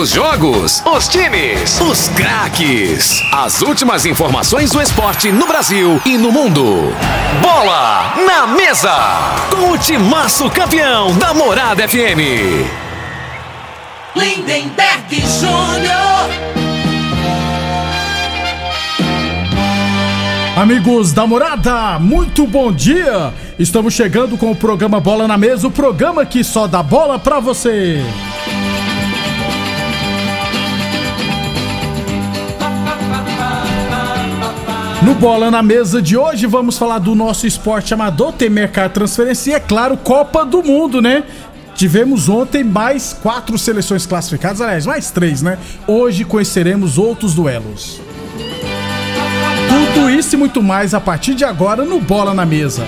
Os jogos, os times, os craques. As últimas informações do esporte no Brasil e no mundo. Bola na mesa. Com o timaço campeão da Morada FM. Lindenberg Júnior. Amigos da morada, muito bom dia! Estamos chegando com o programa Bola na Mesa o programa que só dá bola pra você. No Bola na Mesa de hoje vamos falar do nosso esporte amador, tem mercado transferência e, é claro, Copa do Mundo, né? Tivemos ontem mais quatro seleções classificadas, aliás, mais três, né? Hoje conheceremos outros duelos. Tudo isso e muito mais a partir de agora no Bola na Mesa.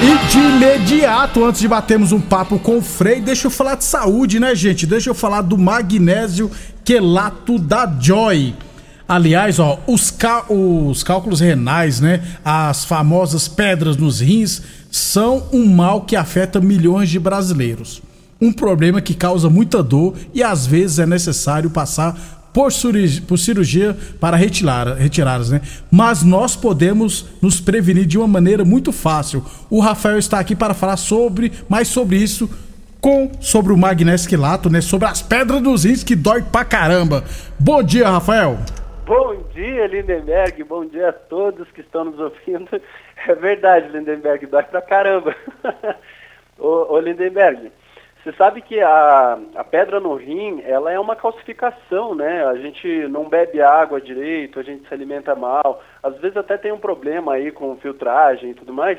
E de imediato, antes de batermos um papo com o Frei, deixa eu falar de saúde, né, gente? Deixa eu falar do magnésio quelato da Joy. Aliás, ó, os, os cálculos renais, né? As famosas pedras nos rins são um mal que afeta milhões de brasileiros. Um problema que causa muita dor e às vezes é necessário passar por por cirurgia para retirá-las, né? Mas nós podemos nos prevenir de uma maneira muito fácil. O Rafael está aqui para falar sobre mais sobre isso com sobre o magnésio quilato, né? Sobre as pedras dos rins que dói pra caramba. Bom dia, Rafael. Bom dia, Lindenberg. Bom dia a todos que estão nos ouvindo. É verdade, Lindenberg, dói pra caramba. ô, ô, Lindenberg, você sabe que a, a pedra no rim, ela é uma calcificação, né? A gente não bebe água direito, a gente se alimenta mal. Às vezes até tem um problema aí com filtragem e tudo mais.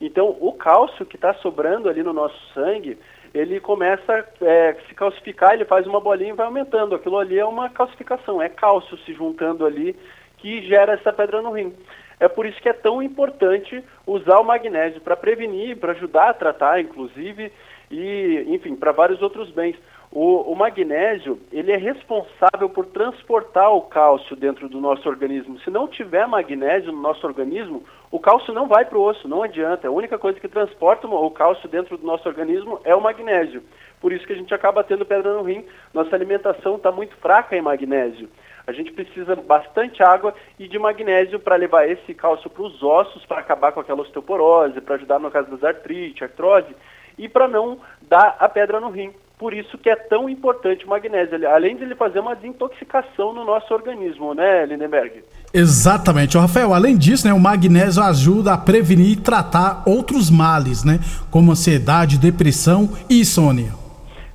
Então, o cálcio que está sobrando ali no nosso sangue, ele começa a é, se calcificar, ele faz uma bolinha e vai aumentando. Aquilo ali é uma calcificação, é cálcio se juntando ali que gera essa pedra no rim. É por isso que é tão importante usar o magnésio para prevenir, para ajudar a tratar, inclusive, e, enfim, para vários outros bens. O, o, magnésio, ele é responsável por transportar o cálcio dentro do nosso organismo. Se não tiver magnésio no nosso organismo, o cálcio não vai para o osso, não adianta. A única coisa que transporta o cálcio dentro do nosso organismo é o magnésio. Por isso que a gente acaba tendo pedra no rim. Nossa alimentação está muito fraca em magnésio. A gente precisa bastante água e de magnésio para levar esse cálcio para os ossos, para acabar com aquela osteoporose, para ajudar no caso das artrite, artrose e para não dar a pedra no rim. Por isso que é tão importante o magnésio, além de ele fazer uma desintoxicação no nosso organismo, né, Lindenberg? Exatamente. Rafael, além disso, né, o magnésio ajuda a prevenir e tratar outros males, né, como ansiedade, depressão e insônia.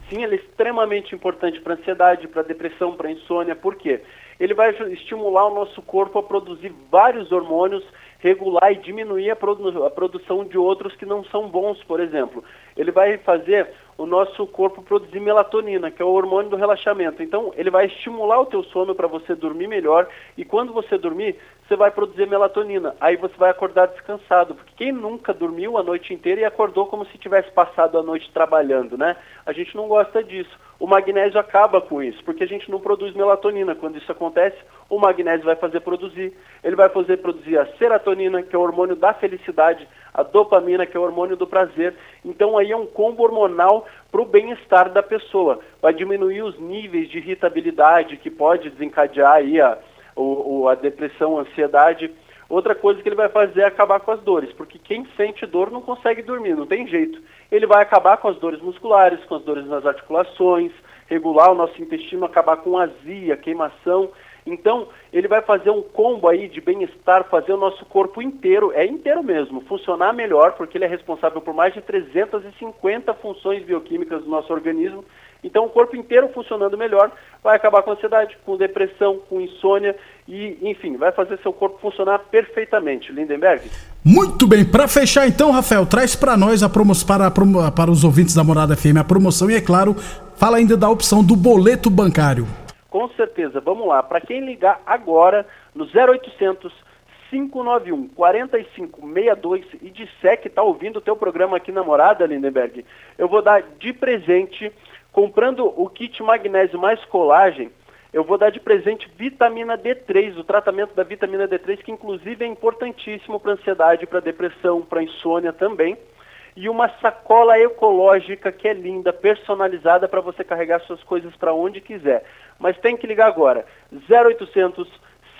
Sim, ele é extremamente importante para ansiedade, para depressão, para insônia. Por quê? Ele vai estimular o nosso corpo a produzir vários hormônios regular e diminuir a, produ a, produção de outros que não são bons, por exemplo. Ele vai fazer o nosso corpo produzir melatonina, que é o hormônio do relaxamento. Então, ele vai estimular o teu sono para você dormir melhor e quando você dormir, você vai produzir melatonina. Aí você vai acordar descansado, porque quem nunca dormiu a noite inteira e acordou como se tivesse passado a noite trabalhando, né? A gente não gosta disso. O magnésio acaba com isso, porque a gente não produz melatonina. Quando isso acontece, o magnésio vai fazer produzir. Ele vai fazer produzir a serotonina, que é o hormônio da felicidade, a dopamina, que é o hormônio do prazer. Então aí é um combo hormonal para o bem-estar da pessoa. Vai diminuir os níveis de irritabilidade que pode desencadear aí a, o, a depressão, a ansiedade. Outra coisa que ele vai fazer é acabar com as dores, porque quem sente dor não consegue dormir, não tem jeito. Ele vai acabar com as dores musculares, com as dores nas articulações, regular o nosso intestino, acabar com azia, queimação. Então, ele vai fazer um combo aí de bem-estar, fazer o nosso corpo inteiro, é inteiro mesmo, funcionar melhor, porque ele é responsável por mais de 350 funções bioquímicas do nosso organismo. Então, o corpo inteiro funcionando melhor vai acabar com ansiedade, com depressão, com insônia e, enfim, vai fazer seu corpo funcionar perfeitamente. Lindenberg? Muito bem, para fechar então, Rafael, traz para nós a promoção para, para os ouvintes da Morada FM a promoção e, é claro, fala ainda da opção do boleto bancário. Com certeza, vamos lá. Para quem ligar agora no 0800 591 4562 e disser que está ouvindo o teu programa aqui na Morada, Lindenberg, eu vou dar de presente, comprando o kit magnésio mais colagem, eu vou dar de presente vitamina D3, o tratamento da vitamina D3, que inclusive é importantíssimo para ansiedade, para depressão, para insônia também. e uma sacola ecológica que é linda, personalizada para você carregar suas coisas para onde quiser. Mas tem que ligar agora. 0800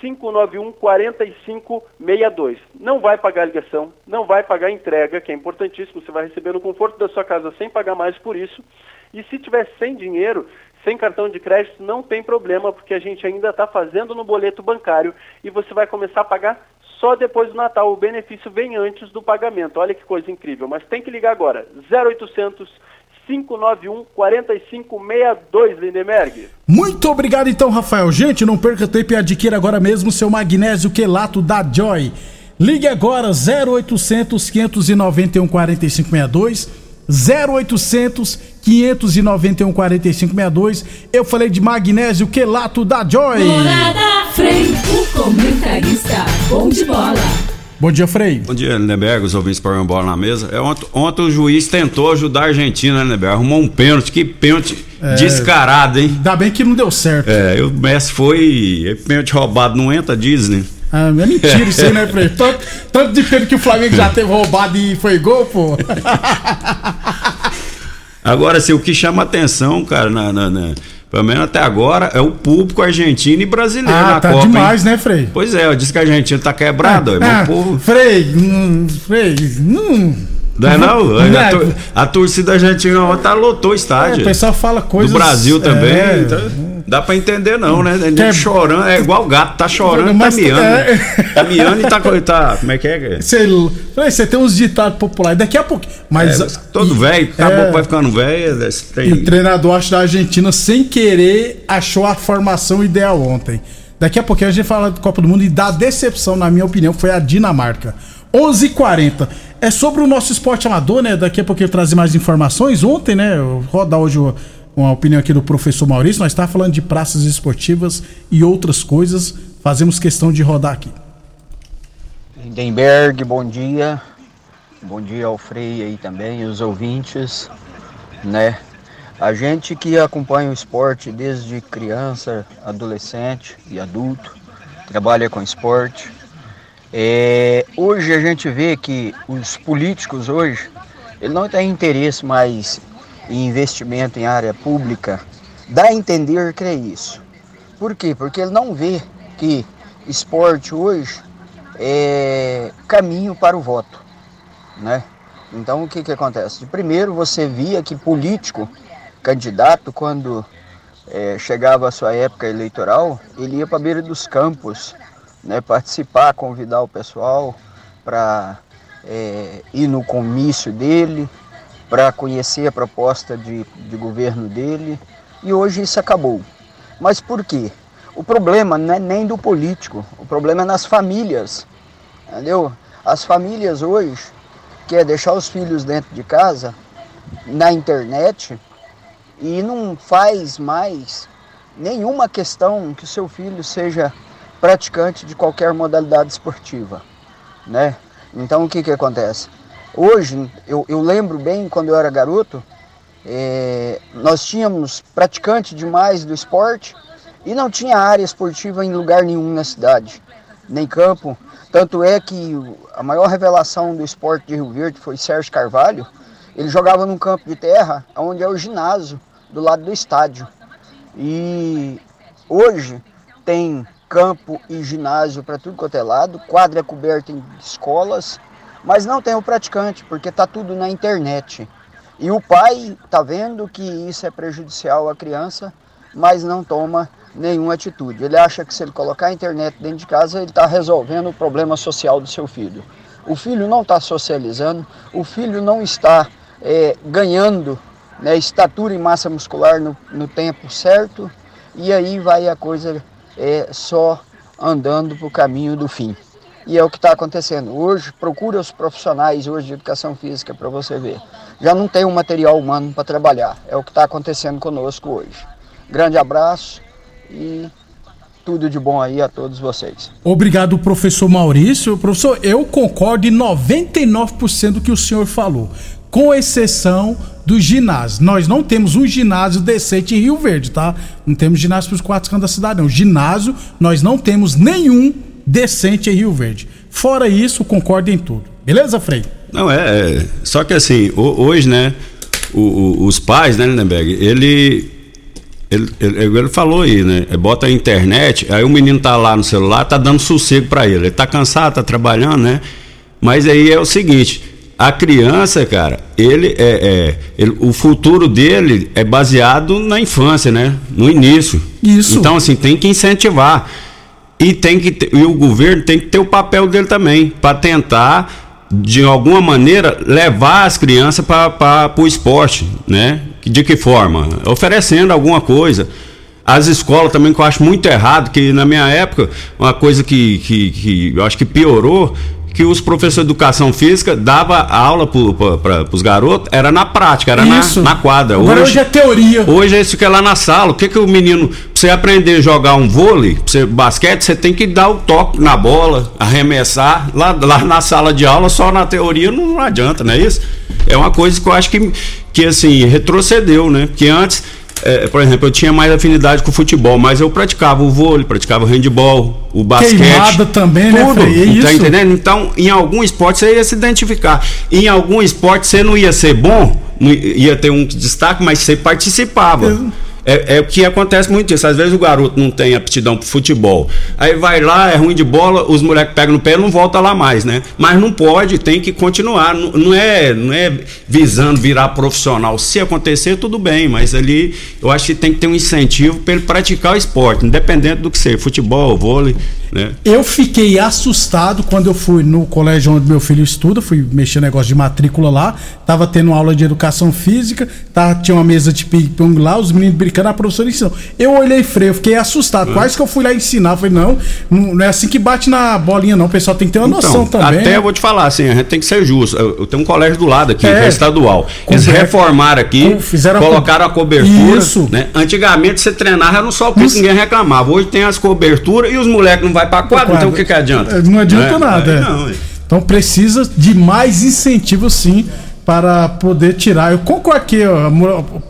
591 4562. Não vai pagar ligação, não vai pagar entrega, que é importantíssimo, você vai receber no conforto da sua casa sem pagar mais por isso. E se tiver sem dinheiro, sem cartão de crédito, não tem problema, porque a gente ainda está fazendo no boleto bancário e você vai começar a pagar só depois do Natal. O benefício vem antes do pagamento. Olha que coisa incrível. Mas tem que ligar agora. 0800 591 4562, Lindemerg. Muito obrigado então, Rafael. Gente, não perca tempo e adquira agora mesmo seu magnésio quelato da Joy. Ligue agora 0800 591 4562 0800 591 4562. Eu falei de magnésio quelato da Joy. Morada Frei, o comentarista bom de bola. Bom dia, Frei. Bom dia, Lindenberg, os ouvintes para bola na mesa. É, ontem, ontem, o juiz tentou ajudar a Argentina, né, Lindenberg? Arrumou um pênalti, que pênalti é, descarado, hein? Ainda bem que não deu certo. É, o Messi foi. Pênalti roubado, não entra Disney. Ah, é mentira isso aí, né, Frei? Tanto, tanto de pênalti que o Flamengo já teve roubado e foi gol, pô. Agora, assim, o que chama atenção, cara, na, na, na, pelo menos até agora, é o público argentino e brasileiro ah, na tá Copa. demais, hein? né, Frei? Pois é, eu disse que a Argentina tá quebrado, é, é, povo... Frei, hum, Frei, hum... Não é não? não a, tor a, torcida argentina ontem lotou o estádio. É, o pessoal fala coisas... Do Brasil também. É, então... Dá pra entender não, né? Ele é... chorando, é igual gato, tá chorando Mas, tá miando. É... Tá miando e tá, tá. Como é que é? Você tem uns ditados populares, daqui a pouco. Mas. É, todo velho, acabou é... vai ficando velho. Tem... E o treinador acho da Argentina, sem querer, achou a formação ideal ontem. Daqui a pouquinho a gente fala do Copa do Mundo e da decepção, na minha opinião, foi a Dinamarca. 11:40 h 40 É sobre o nosso esporte amador, né? Daqui a pouquinho eu trazer mais informações. Ontem, né? Rodar hoje o com a opinião aqui do professor Maurício. Nós estamos falando de praças esportivas e outras coisas. Fazemos questão de rodar aqui. Lindenberg, bom dia. Bom dia ao Frei aí também, os ouvintes, né? A gente que acompanha o esporte desde criança, adolescente e adulto, trabalha com esporte. É, hoje a gente vê que os políticos hoje, ele não tem interesse mais e investimento em área pública, dá a entender que é isso. Por quê? Porque ele não vê que esporte hoje é caminho para o voto, né? Então o que que acontece? Primeiro você via que político, candidato, quando é, chegava a sua época eleitoral, ele ia para a beira dos campos, né, participar, convidar o pessoal para é, ir no comício dele, para conhecer a proposta de, de governo dele e hoje isso acabou. Mas por quê? O problema não é nem do político, o problema é nas famílias, entendeu? As famílias hoje quer deixar os filhos dentro de casa, na internet, e não faz mais nenhuma questão que o seu filho seja praticante de qualquer modalidade esportiva, né? Então o que que acontece? Hoje, eu, eu lembro bem quando eu era garoto, é, nós tínhamos praticante demais do esporte e não tinha área esportiva em lugar nenhum na cidade, nem campo. Tanto é que a maior revelação do esporte de Rio Verde foi Sérgio Carvalho. Ele jogava num campo de terra, onde é o ginásio, do lado do estádio. E hoje tem campo e ginásio para tudo quanto é lado, quadra coberta em escolas, mas não tem o praticante, porque está tudo na internet. E o pai está vendo que isso é prejudicial à criança, mas não toma nenhuma atitude. Ele acha que se ele colocar a internet dentro de casa, ele está resolvendo o problema social do seu filho. O filho não está socializando, o filho não está é, ganhando né, estatura e massa muscular no, no, tempo certo, e aí vai a coisa é, só andando para o caminho do fim. E é o que está acontecendo. Hoje, procura os profissionais hoje de educação física para você ver. Já não tem um material humano para trabalhar. É o que está acontecendo conosco hoje. Grande abraço e tudo de bom aí a todos vocês. Obrigado, professor Maurício. Professor, eu concordo em 99% do que o senhor falou, com exceção do ginásio. Nós não temos um ginásio decente em Rio Verde, tá? Não temos ginásio para os quatro cantos da cidade, não. Ginásio, nós não temos nenhum decente em Rio Verde. Fora isso, concordo em tudo. Beleza, Frei? Não, é, é. Só que assim, hoje, né, o, o, os pais, né, Lindenberg, ele, ele, ele, ele, falou aí, né? Bota a internet, aí o menino tá lá no celular, tá dando sossego para ele. Ele tá cansado, tá trabalhando, né? Mas aí é o seguinte, a criança, cara, ele é, é ele, o futuro dele é baseado na infância, né? No início. Isso. Então, assim, tem que incentivar. E, tem que ter, e o governo tem que ter o papel dele também, para tentar, de alguma maneira, levar as crianças para o esporte, né? De que forma? Oferecendo alguma coisa. As escolas também, que eu acho muito errado, que na minha época, uma coisa que, que, que eu acho que piorou, que os professores de educação física dava aula para os garotos, era na prática, era na, na, quadra. Agora hoje, hoje, é teoria. Hoje é isso que é lá na sala. O que, que o menino, pra você aprender a jogar um vôlei, você, basquete, você tem que dar o toque na bola, arremessar. Lá, lá na sala de aula, só na teoria não, não adianta, não é isso? É uma coisa que eu acho que, que assim, retrocedeu, né? Porque antes é, por exemplo, eu tinha mais afinidade com o futebol, mas eu praticava o vôlei, praticava o handball, o basquete. Queimada também, né, tudo, né? É tá entendendo? Então, em algum esporte você ia se identificar. Em algum esporte você não ia ser bom, ia ter um destaque, mas você participava. Eu é, é, o que acontece muito isso. Às vezes o garoto não tem aptidão pro futebol. Aí vai lá, é ruim de bola, os moleques pegam no pé e não volta lá mais, né? Mas não pode, tem que continuar. Não, não, é, não é visando virar profissional. Se acontecer, tudo bem, mas ali eu acho que tem que ter um incentivo para ele praticar o esporte, independente do que seja, futebol, vôlei. Né? Eu fiquei assustado quando eu fui no colégio onde meu filho estuda, fui mexer negócio de matrícula lá, tava tendo aula de educação física, tá, tinha uma mesa de ping-pong lá, os meninos brincando, a professora ensinou. Eu olhei freio, fiquei assustado. Uhum. Quase que eu fui lá ensinar. Falei, não, não é assim que bate na bolinha, não. O pessoal tem que ter uma então, noção também. Até né? eu vou te falar, assim, a gente tem que ser justo. Eu, eu tenho um colégio do lado aqui, é, é estadual. Eles reformaram aqui, fizeram colocaram a, co... a cobertura. Isso. Né? Antigamente você treinava no sol, porque ninguém reclamava. Hoje tem as coberturas e os moleques não vai pra quadra, então o que, que adianta? Não adianta né? nada. É. Não, é. Então precisa de mais incentivo sim para poder tirar. Eu concordo que a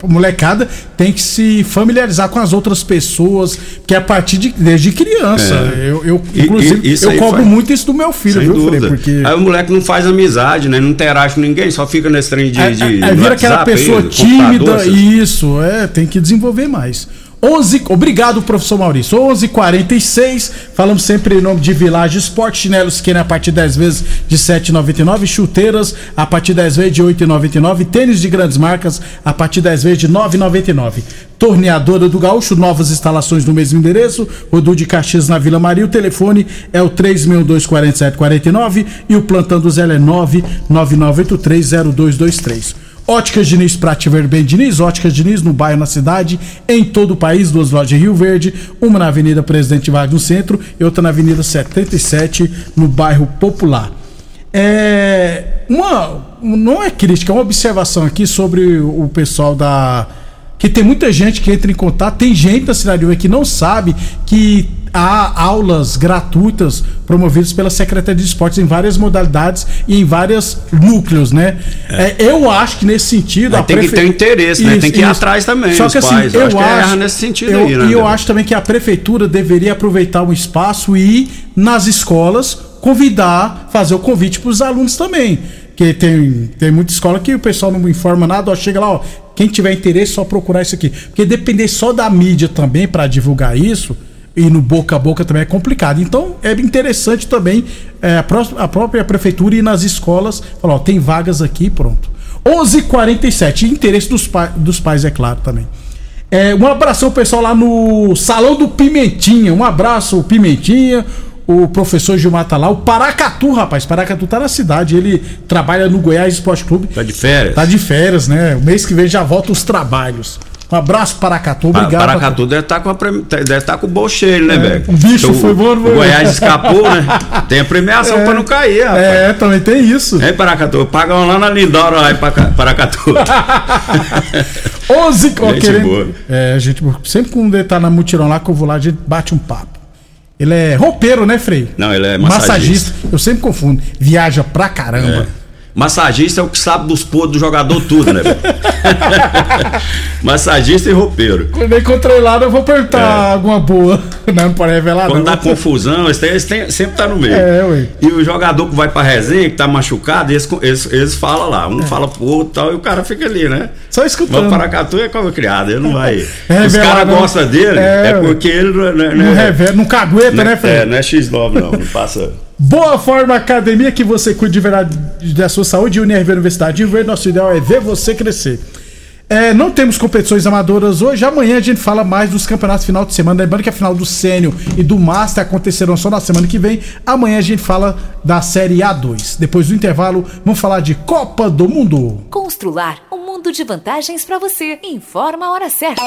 molecada tem que se familiarizar com as outras pessoas, que é a partir de desde criança. É. Eu, eu inclusive, e, eu cobro faz... muito isso do meu filho, Sem viu, Frei? Porque... Aí o moleque não faz amizade, né? Não interage com ninguém, só fica nesse trem de. É, de é, é vira aquela pessoa aí, tímida, isso, é, tem que desenvolver mais. 11, obrigado, professor Maurício. 11:46. Falamos sempre em nome de Village Esporte, chinelos que a partir 10 vezes de 7,99, chuteiras a partir 10 vezes de 8,99, tênis de grandes marcas a partir 10 vezes de 9,99. Torneadora do Gaúcho, novas instalações no mesmo endereço, Rodu de Caxias na Vila Maria. O telefone é o 3624749 e o plantão do Zé é 999830223. Óticas Diniz pra te ver bem Diniz, Óticas Diniz no bairro, na cidade, em todo o país, duas lojas em Rio Verde, uma na Avenida Presidente Vargas no centro e outra na Avenida 77 no bairro Popular. É uma não é crítica, é uma observação aqui sobre o pessoal da que tem muita gente que entra em contato, tem gente da cidade que não sabe que há aulas gratuitas promovidas pela Secretaria de Esportes em várias modalidades e em vários núcleos, né? É. É, eu acho que nesse sentido. tem prefe... que ter interesse, isso, né? Tem que ir isso. atrás também. Só que assim, pais. eu, acho, acho nesse sentido eu, aí, né? E eu acho também que a prefeitura deveria aproveitar o espaço e ir nas escolas convidar, fazer o convite para os alunos também. Que tem, tem muita escola que o pessoal não informa nada, ó, chega lá, ó, quem tiver interesse, só procurar isso aqui. Porque depender só da mídia também para divulgar isso e no boca a boca também é complicado. Então é interessante também é, a, pró a, própria prefeitura ir nas escolas falar: ó, tem vagas aqui, pronto. 11:47 interesse dos, pa dos pais, é claro também. É, um abração pessoal lá no Salão do Pimentinha. Um abraço, Pimentinha. O professor Gilmar tá lá. O Paracatu, rapaz. Paracatu tá na cidade. Ele trabalha no Goiás Esporte Clube. Tá de férias. Tá de férias, né? O mês que vem já volta os trabalhos. Um abraço, Paracatu. Obrigado. Paracatu deve estar tá com, a, deve tá com o bolso cheio, né, é, velho? O bicho então, foi bom. O Goiás escapou, né? Tem a premiação é, para não cair, rapaz. É, também tem isso. É, Paracatu. Pagam lá na Lindora, lá em Paracatu. 11 ó, gente querendo, boa. É, gente, sempre quando ele tá na mutirão lá que eu vou lá, a gente bate um papo. Ele é roupeiro, né, Frei? Não, ele é massagista. massagista. Eu sempre confundo. Viaja pra caramba. É. Massagista é o que sabe dos podres do jogador tudo, né? Massagista e roupeiro. Quando encontrei lá, eu vou perguntar É. alguma boa. Não, não pode revelar, Quando não. dá confusão, eles, têm- eles têm- sempre tá no meio. É, ué. E o jogador que vai pra resenha, que tá machucado, eles, eles, eles falam lá. Um fala pro outro e tal, e o cara fica ali, né? Só Mas escutando. o Paracatu é como criado, ele não vai. É, Os caras não. gostam dele, É, é, porque ele não, é- não, é- Não, revela, não cagueta, não, né, é, Fred? não é X9, não, não passa. Boa Forma Academia, que você cuide de verdade da sua saúde. UNRV Universidade de Verde, nosso ideal é ver você crescer. É, não temos competições amadoras hoje. Amanhã a gente fala mais dos campeonatos final de semana. Lembrando que a final do Sênior e do Master acontecerão só na semana que vem. Amanhã a gente fala da Série A2. Depois do intervalo, vamos falar de Copa do Mundo. Constrular um mundo de vantagens pra você. Informa a hora certa.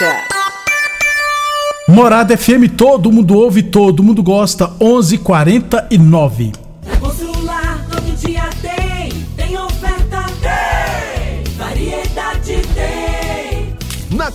Morada FM, todo mundo ouve, todo mundo gosta. 11:49.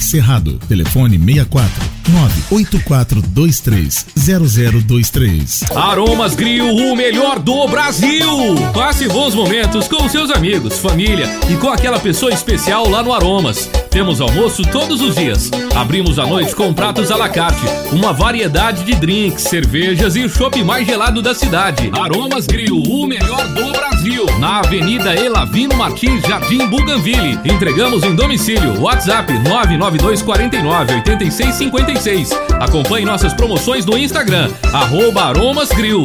Cerrado. Telefone 64 98423 0023. Aromas Grill, o melhor do Brasil! Passe bons momentos com seus amigos, família e com aquela pessoa especial lá no Aromas. Temos almoço todos os dias. Abrimos à noite com pratos à la carte, uma variedade de drinks, cervejas e o chopp mais gelado da cidade. Aromas Grill, o melhor do Brasil. Na Avenida Elavino Martins, Jardim Buganville. Entregamos em domicílio. WhatsApp 99249 8656. Acompanhe nossas promoções no Instagram, arroba Aromas Grill.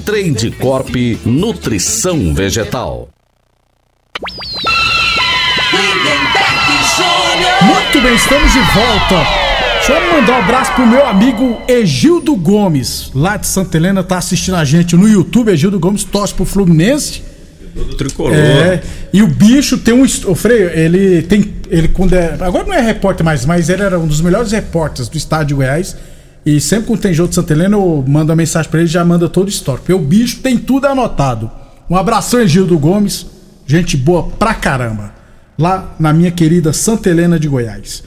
Trade Corp Nutrição Vegetal. Muito bem, estamos de volta. Deixa eu mandar um abraço pro meu amigo Egildo Gomes, lá de Santa Helena, tá assistindo a gente no YouTube. Egildo Gomes torce pro Fluminense. Do tricolor. É, e o bicho tem um. O Freio, ele tem. Ele quando é. Agora não é repórter mais, mas ele era um dos melhores repórteres do estado de Goiás. E sempre quando tem jogo de Santa Helena, eu mando uma mensagem pra ele já manda todo o histórico. Porque o bicho tem tudo anotado. Um abração, Egildo Gomes. Gente boa pra caramba. Lá na minha querida Santa Helena de Goiás.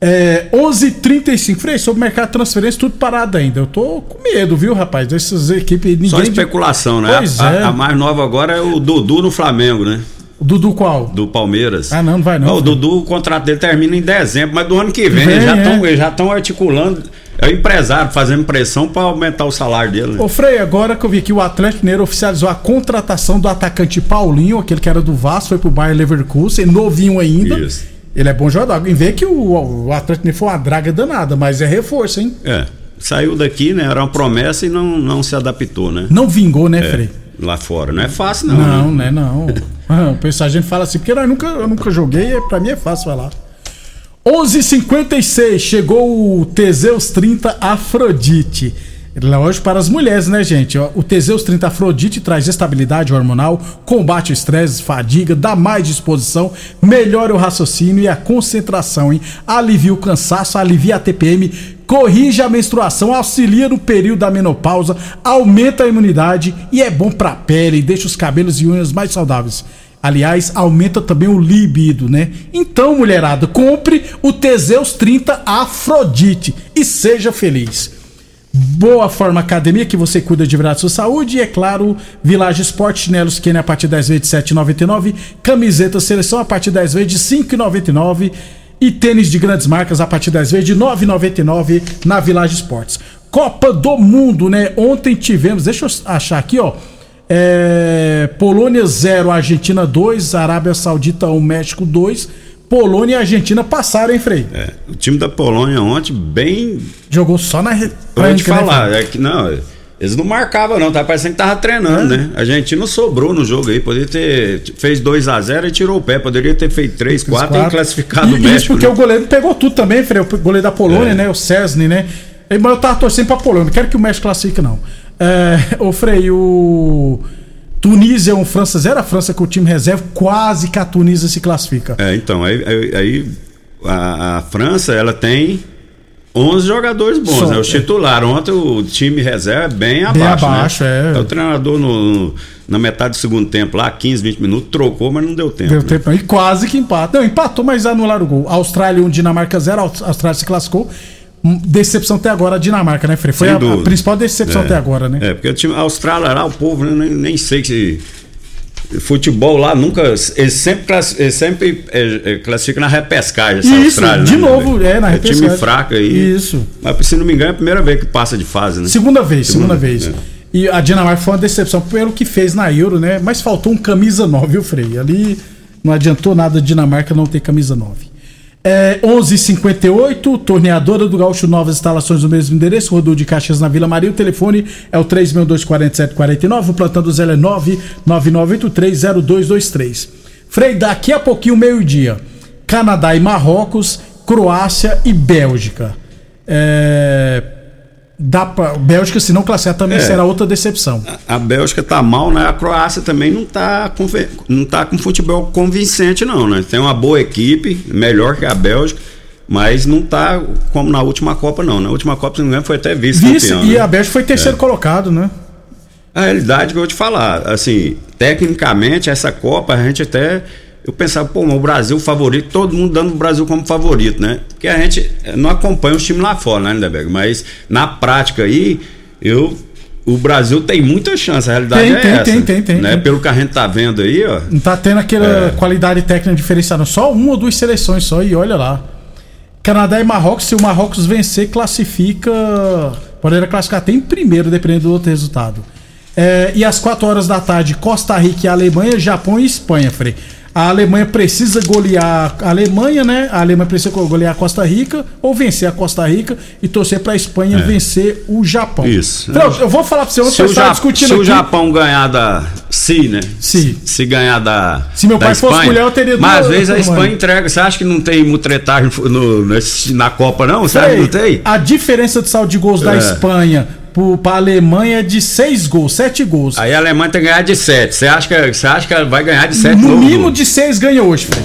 É, 11h35. Frei, sobre o mercado de transferência, tudo parado ainda. Eu tô com medo, viu, rapaz? Dessas equipes. Ninguém Só especulação, né? Pois a, é. a mais nova agora é o Dudu no Flamengo, né? O Dudu qual? Do Palmeiras. Ah, não, não vai não. o Dudu, o contrato dele termina em dezembro, mas do ano que vem, eles já é. estão eles já estão articulando. É o empresário fazendo pressão para aumentar o salário dele. né? Ô Frei, agora que eu vi que o Atlético Mineiro oficializou a contratação do atacante Paulinho, aquele que era do Vasco, foi pro Bayern Leverkusen, novinho ainda. Isso. Ele é bom jogador. Em vez que o, o Atlético Mineiro foi uma draga danada, mas é reforço, hein? É. Saiu daqui, né? Era uma promessa e não, não se adaptou, né? Não vingou, né, É, Frei? Lá fora. Não é fácil, não. Não, né? né, não. Ah, o pessoal, a gente fala assim, porque nós nunca, eu nunca joguei, é- pra mim é fácil falar. 11:56 chegou o Teseus 30 Afrodite. Lógico para as mulheres, né, gente? O Teseus 30 Afrodite traz estabilidade hormonal, combate o estresse, fadiga, dá mais disposição, melhora o raciocínio e a concentração, hein? Alivia o cansaço, alivia a TPM, corrige a menstruação, auxilia no período da menopausa, aumenta a imunidade e é bom pra pele, deixa os cabelos e unhas mais saudáveis. Aliás, aumenta também o libido, né? Então, mulherada, compre o Teseus 30 Afrodite e seja feliz. Boa Forma Academia, que você cuida de verdade sua saúde. E, é claro, Village Esporte, chinelos Kenny a partir 10 vezes de 7,99. Camiseta Seleção a partir 10 vezes de 5,99. E tênis de grandes marcas a partir 10 vezes de 9,99 na Village Esportes. Copa do Mundo, né? Ontem tivemos, deixa eu achar aqui, ó. É, Polônia 0, Argentina 2, Arábia Saudita 1, México 2. Polônia e Argentina passaram, hein, Frei? É, o time da Polônia ontem, bem. Jogou só na. re- Eu vou te franca, né, falar, Frei? é que não. Eles não marcavam, não, tá parecendo que tava treinando, É. né? A Argentina sobrou no jogo aí, poderia ter. fez 2 a 0 e tirou o pé, poderia ter feito 3, 4 e classificado o E México. Isso porque né? o goleiro pegou tudo também, Frei. O goleiro da Polônia, É. né? O Cesny, né? Mas eu tava torcendo pra Polônia. Não quero que o México classifique, não. É, ô, Frei, o. Tunísia 1, França 0. A França com o time reserva, quase que a Tunísia se classifica. É, então, aí, aí- a, a França, ela tem 11 jogadores bons, Só, né? O é. titular. Ontem o time reserva é bem abaixo. abaixo, né? é. O treinador no, na metade do segundo tempo, lá, 15, 20 minutos, trocou, mas não deu tempo. Deu né? tempo. E quase que empata. Não, empatou, mas anularam o gol. Austrália 1, Dinamarca 0. A Austrália se classificou. Decepção até agora a Dinamarca, né, Frei? Foi a, a principal decepção É. até agora, né? É, porque o time a Austrália lá, o povo, né, nem, nem sei que. Futebol lá nunca. Eles sempre, classi- eles sempre é, é, classificam na repescagem, essa Isso, Austrália. de né, novo, velho? é, na É time repescagem. fraco aí. Isso. Mas se não me engano, é a primeira vez que passa de fase, né? Segunda vez, segunda, vez. é. E a Dinamarca foi uma decepção pelo que fez na Euro, né? Mas faltou um camisa 9, viu, Frei? Ali não adiantou nada a Dinamarca não ter camisa 9. É, 11:58 torneadora do Gaúcho, novas instalações no mesmo endereço, Rodul de Caxias na Vila Maria. O telefone é o 3624749, o plantão do Zé é 999830223. Frei, daqui a pouquinho, meio-dia, Canadá e Marrocos, Croácia e Bélgica. É, dá pra, Bélgica, se não classificar, também É. será outra decepção. A Bélgica tá mal, né? A Croácia também não tá, com, não tá com futebol convincente, não, né? Tem uma boa equipe, melhor que a Bélgica, mas não tá como na última Copa, não. Na última Copa, se não me engano, foi até Vice, vice-campeão. e né? a Bélgica foi terceiro É. colocado, né? A realidade que eu vou te falar, assim, tecnicamente, essa Copa, a gente até. Eu pensava, pô, o Brasil favorito, todo mundo dando o Brasil como favorito, né? Porque a gente não acompanha os times lá fora, né, Lindeberg? Mas na prática aí, eu. O Brasil tem muita chance, a realidade Tem, é tem, essa. tem, tem, tem, né? tem. Pelo que a gente tá vendo aí, ó. Não tá tendo aquela É. qualidade técnica diferenciada. Só uma ou duas seleções só, e olha lá. Canadá e Marrocos, se o Marrocos vencer, classifica. Poderia classificar até em primeiro, dependendo do outro resultado. É, e às 4 horas da tarde, Costa Rica e Alemanha, Japão e Espanha, Frei. A Alemanha precisa golear a Alemanha, né? A Alemanha precisa golear a Costa Rica ou vencer a Costa Rica e torcer pra Espanha É. vencer o Japão. Isso. Eu vou falar pra você, ontem o, estava Ja- discutindo se o aqui. Japão ganhar da. Se, né? Se. Se ganhar da. Se meu da pai fosse Espanha, mulher, eu teria Mas às vezes a. Espanha entrega. Você acha que não tem mutretagem no, nesse- na Copa, não? Você acha que não tem? A diferença de saldo de gols da É. Espanha pro, pra Alemanha é de 6 gols, 7 gols. Aí a Alemanha tem que ganhar de 7. Você acha que, você acha que vai ganhar de 7 no mínimo de 6 ganha hoje, Frei.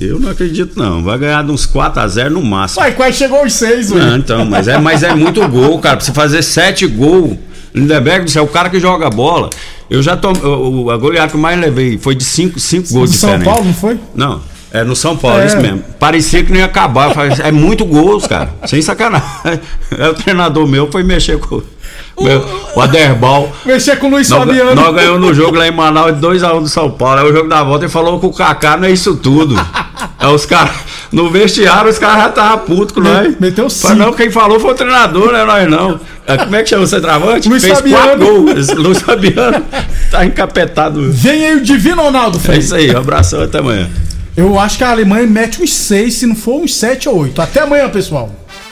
Eu não acredito, não. Vai ganhar de uns 4x0 no máximo. Uai, quase chegou aos 6, Não, então, mas é, mas é muito gol, cara. Pra você fazer 7 gols. Lindeberg, você é o cara que joga bola. Eu já o- A goleada que eu mais levei foi de 5 gols Do São diferentes. Paulo, não foi? Não, é no São Paulo, É. isso mesmo. Parecia que não ia acabar. É muito gols, cara. Sem sacanagem. É o treinador meu foi mexer com meu- o Aderbal. Mexer com o Luiz Nós, Fabiano. nós ganhamos no jogo lá em Manaus de 2x1 do São Paulo. Aí o jogo da volta ele falou que o Kaká não é isso tudo. Aí os caras, no vestiário, os caras já estavam putos com nós. Meteu Falei, não, quem falou foi o treinador, né? Nós não. É, Como é que chama o centroavante? Luiz Fez Fabiano. gols. Luiz Fabiano tá encapetado. Vem aí o Divino Ronaldo, É Frei. isso aí, um abração até amanhã. Eu acho que a Alemanha mete uns 6, se não for uns 7 ou 8. Até amanhã, pessoal.